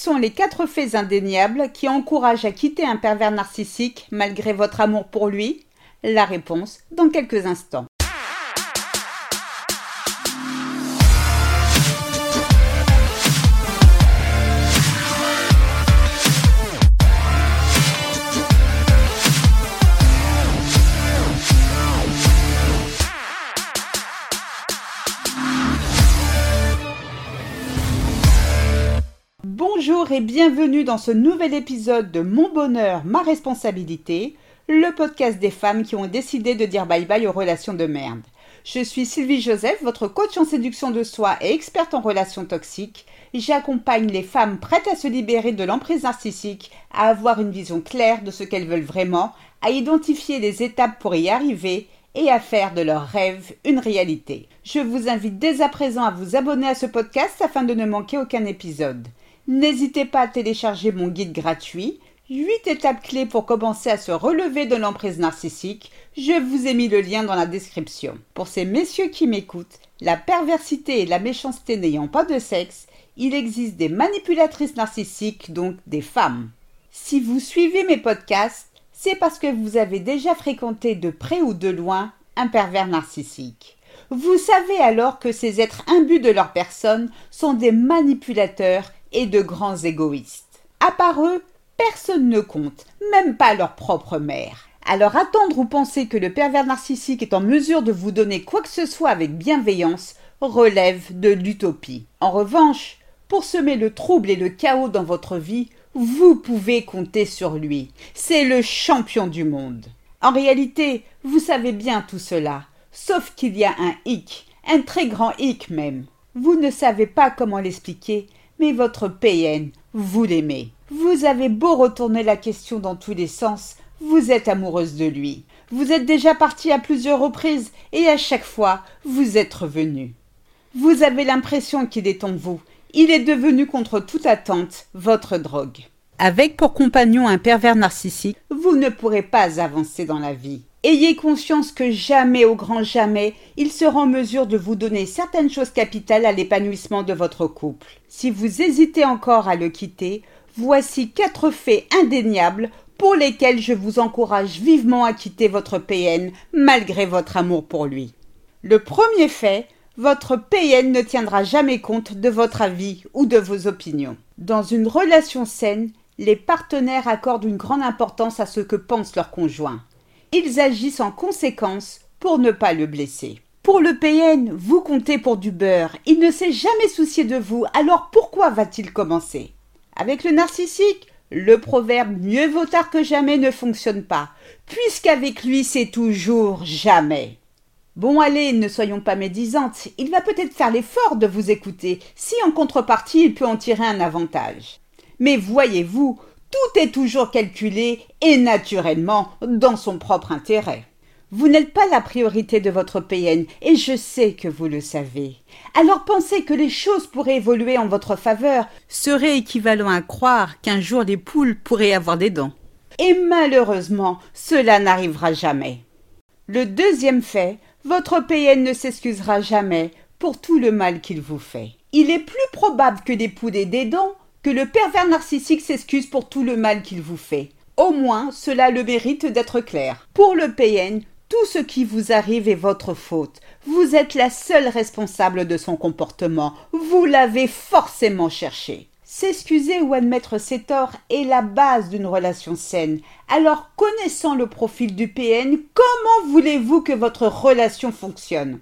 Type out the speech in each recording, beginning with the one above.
sont les quatre faits indéniables qui encouragent à quitter un pervers narcissique malgré votre amour pour lui? La réponse dans quelques instants. Et bienvenue dans ce nouvel épisode de Mon bonheur, ma responsabilité, le podcast des femmes qui ont décidé de dire bye bye aux relations de merde. Je suis Sylvie Joseph, votre coach en séduction de soi et experte en relations toxiques. J'accompagne les femmes prêtes à se libérer de l'emprise narcissique, à avoir une vision claire de ce qu'elles veulent vraiment, à identifier les étapes pour y arriver et à faire de leurs rêves une réalité. Je vous invite dès à présent à vous abonner à ce podcast afin de ne manquer aucun épisode. N'hésitez pas à télécharger mon guide gratuit 8 étapes clés pour commencer à se relever de l'emprise narcissique. Je vous ai mis le lien dans la description. Pour ces messieurs qui m'écoutent, la perversité et la méchanceté n'ayant pas de sexe, il existe des manipulatrices narcissiques, donc des femmes. Si vous suivez mes podcasts, c'est parce que vous avez déjà fréquenté de près ou de loin un pervers narcissique. Vous savez alors que ces êtres imbus de leur personne sont des manipulateurs et de grands égoïstes. À part eux, personne ne compte, même pas leur propre mère. Alors attendre ou penser que le pervers narcissique est en mesure de vous donner quoi que ce soit avec bienveillance relève de l'utopie. En revanche, pour semer le trouble et le chaos dans votre vie, vous pouvez compter sur lui. C'est le champion du monde. En réalité, vous savez bien tout cela, sauf qu'il y a un hic, un très grand hic même. Vous ne savez pas comment l'expliquer, mais votre PN, vous l'aimez. Vous avez beau retourner la question dans tous les sens, vous êtes amoureuse de lui. Vous êtes déjà partie à plusieurs reprises et à chaque fois, vous êtes revenu. Vous avez l'impression qu'il est en vous. Il est devenu contre toute attente votre drogue. Avec pour compagnon un pervers narcissique, vous ne pourrez pas avancer dans la vie. Ayez conscience que jamais au grand jamais il sera en mesure de vous donner certaines choses capitales à l'épanouissement de votre couple. Si vous hésitez encore à le quitter, voici quatre faits indéniables pour lesquels je vous encourage vivement à quitter votre PN malgré votre amour pour lui. Le premier fait, votre PN ne tiendra jamais compte de votre avis ou de vos opinions. Dans une relation saine, les partenaires accordent une grande importance à ce que pense leur conjoint. Ils agissent en conséquence pour ne pas le blesser. Pour le PN, vous comptez pour du beurre. Il ne s'est jamais soucié de vous, alors pourquoi va-t-il commencer? Avec le narcissique, le proverbe mieux vaut tard que jamais ne fonctionne pas, puisqu'avec lui c'est toujours jamais. Bon allez, ne soyons pas médisantes, il va peut-être faire l'effort de vous écouter, si en contrepartie il peut en tirer un avantage. Mais voyez-vous, tout est toujours calculé et naturellement dans son propre intérêt. Vous n'êtes pas la priorité de votre PN et je sais que vous le savez. Alors penser que les choses pourraient évoluer en votre faveur serait équivalent à croire qu'un jour les poules pourraient avoir des dents. Et malheureusement, cela n'arrivera jamais. Le deuxième fait, votre PN ne s'excusera jamais pour tout le mal qu'il vous fait. Il est plus probable que les poules aient des dents que le pervers narcissique s'excuse pour tout le mal qu'il vous fait. Au moins, cela le mérite d'être clair. Pour le PN, tout ce qui vous arrive est votre faute. Vous êtes la seule responsable de son comportement. Vous l'avez forcément cherché. S'excuser ou admettre ses torts est la base d'une relation saine. Alors, connaissant le profil du PN, comment voulez-vous que votre relation fonctionne?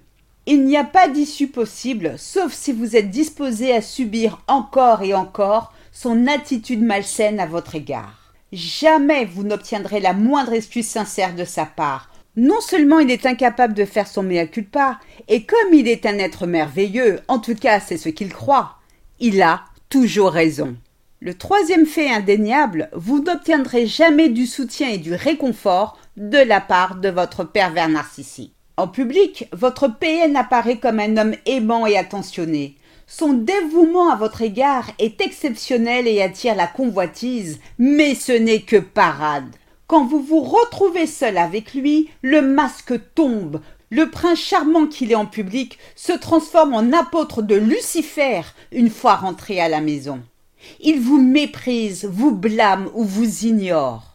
Il n'y a pas d'issue possible, sauf si vous êtes disposé à subir encore et encore son attitude malsaine à votre égard. Jamais vous n'obtiendrez la moindre excuse sincère de sa part. Non seulement il est incapable de faire son mea culpa, et comme il est un être merveilleux, en tout cas c'est ce qu'il croit, il a toujours raison. Le troisième fait indéniable, vous n'obtiendrez jamais du soutien et du réconfort de la part de votre pervers narcissique. En public, votre PN apparaît comme un homme aimant et attentionné. Son dévouement à votre égard est exceptionnel et attire la convoitise, mais ce n'est que parade. Quand vous vous retrouvez seul avec lui, le masque tombe. Le prince charmant qu'il est en public se transforme en apôtre de Lucifer une fois rentré à la maison. Il vous méprise, vous blâme ou vous ignore.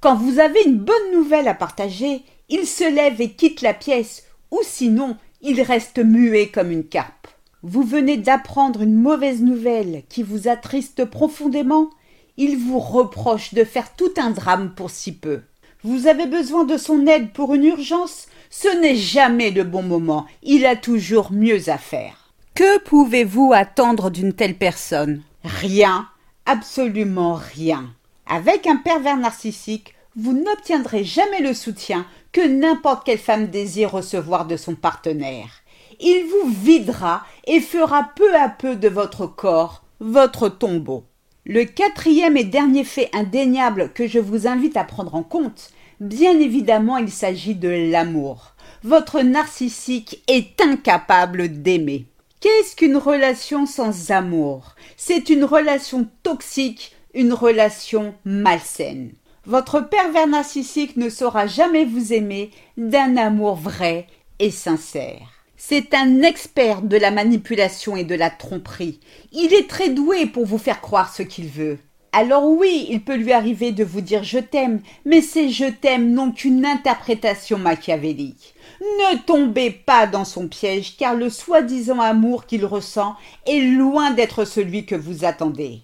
Quand vous avez une bonne nouvelle à partager, il se lève et quitte la pièce, ou sinon, il reste muet comme une carpe. Vous venez d'apprendre une mauvaise nouvelle qui vous attriste profondément. Il vous reproche de faire tout un drame pour si peu. Vous avez besoin de son aide pour une urgence. Ce n'est jamais le bon moment. Il a toujours mieux à faire. Que pouvez-vous attendre d'une telle personne? Rien, absolument rien. Avec un pervers narcissique, vous n'obtiendrez jamais le soutien que n'importe quelle femme désire recevoir de son partenaire il vous videra et fera peu à peu de votre corps votre tombeau. Le quatrième et dernier fait indéniable que je vous invite à prendre en compte, bien évidemment il s'agit de l'amour. Votre narcissique est incapable d'aimer. Qu'est-ce qu'une relation sans amour? C'est une relation toxique, une relation malsaine. Votre pervers narcissique ne saura jamais vous aimer d'un amour vrai et sincère. C'est un expert de la manipulation et de la tromperie. Il est très doué pour vous faire croire ce qu'il veut. Alors oui, il peut lui arriver de vous dire je t'aime, mais ces je t'aime n'ont qu'une interprétation machiavélique. Ne tombez pas dans son piège, car le soi-disant amour qu'il ressent est loin d'être celui que vous attendez.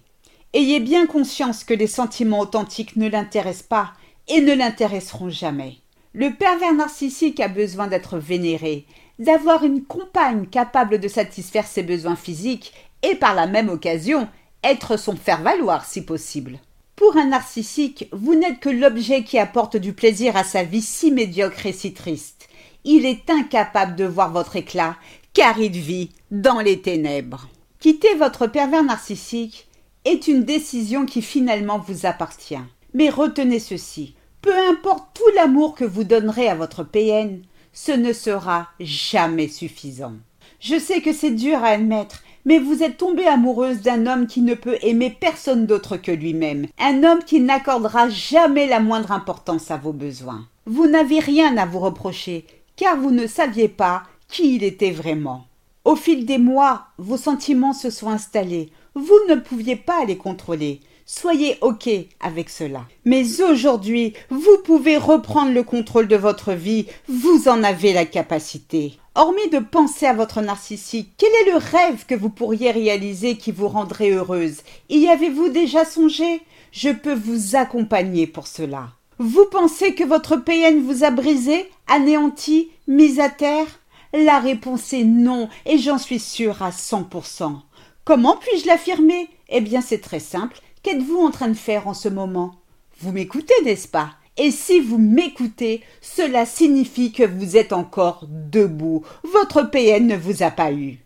Ayez bien conscience que les sentiments authentiques ne l'intéressent pas et ne l'intéresseront jamais. Le pervers narcissique a besoin d'être vénéré, d'avoir une compagne capable de satisfaire ses besoins physiques et par la même occasion être son faire-valoir si possible. Pour un narcissique, vous n'êtes que l'objet qui apporte du plaisir à sa vie si médiocre et si triste. Il est incapable de voir votre éclat, car il vit dans les ténèbres. Quitter votre pervers narcissique est une décision qui finalement vous appartient. Mais retenez ceci, peu importe tout l'amour que vous donnerez à votre PN, ce ne sera jamais suffisant. Je sais que c'est dur à admettre, mais vous êtes tombée amoureuse d'un homme qui ne peut aimer personne d'autre que lui-même, un homme qui n'accordera jamais la moindre importance à vos besoins. Vous n'avez rien à vous reprocher, car vous ne saviez pas qui il était vraiment. Au fil des mois, vos sentiments se sont installés, vous ne pouviez pas les contrôler. Soyez OK avec cela. Mais aujourd'hui, vous pouvez reprendre le contrôle de votre vie, vous en avez la capacité. Hormis de penser à votre narcissique, quel est le rêve que vous pourriez réaliser qui vous rendrait heureuse? Y avez-vous déjà songé? Je peux vous accompagner pour cela. Vous pensez que votre PN vous a brisé, anéanti, mis à terre? La réponse est non, et j'en suis sûre à 100%. Comment puis-je l'affirmer? Eh bien c'est très simple, Qu'êtes-vous en train de faire en ce moment? Vous m'écoutez, n'est-ce pas? Et si vous m'écoutez, cela signifie que vous êtes encore debout. Votre PN ne vous a pas eu.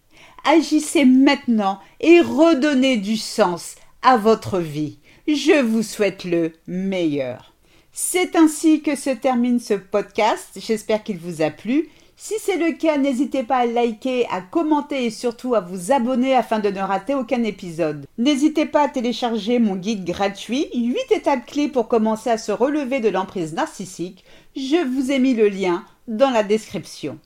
Agissez maintenant et redonnez du sens à votre vie. Je vous souhaite le meilleur. C'est ainsi que se termine ce podcast. J'espère qu'il vous a plu. Si c'est le cas, n'hésitez pas à liker, à commenter et surtout à vous abonner afin de ne rater aucun épisode. N'hésitez pas à télécharger mon guide gratuit 8 étapes clés pour commencer à se relever de l'emprise narcissique. Je vous ai mis le lien dans la description.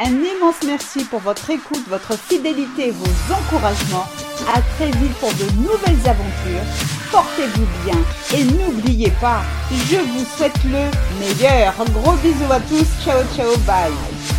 Un immense merci pour votre écoute, votre fidélité et vos encouragements. À très vite pour de nouvelles aventures. Portez-vous bien et n'oubliez pas, je vous souhaite le meilleur. Gros bisous à tous. Ciao ciao bye.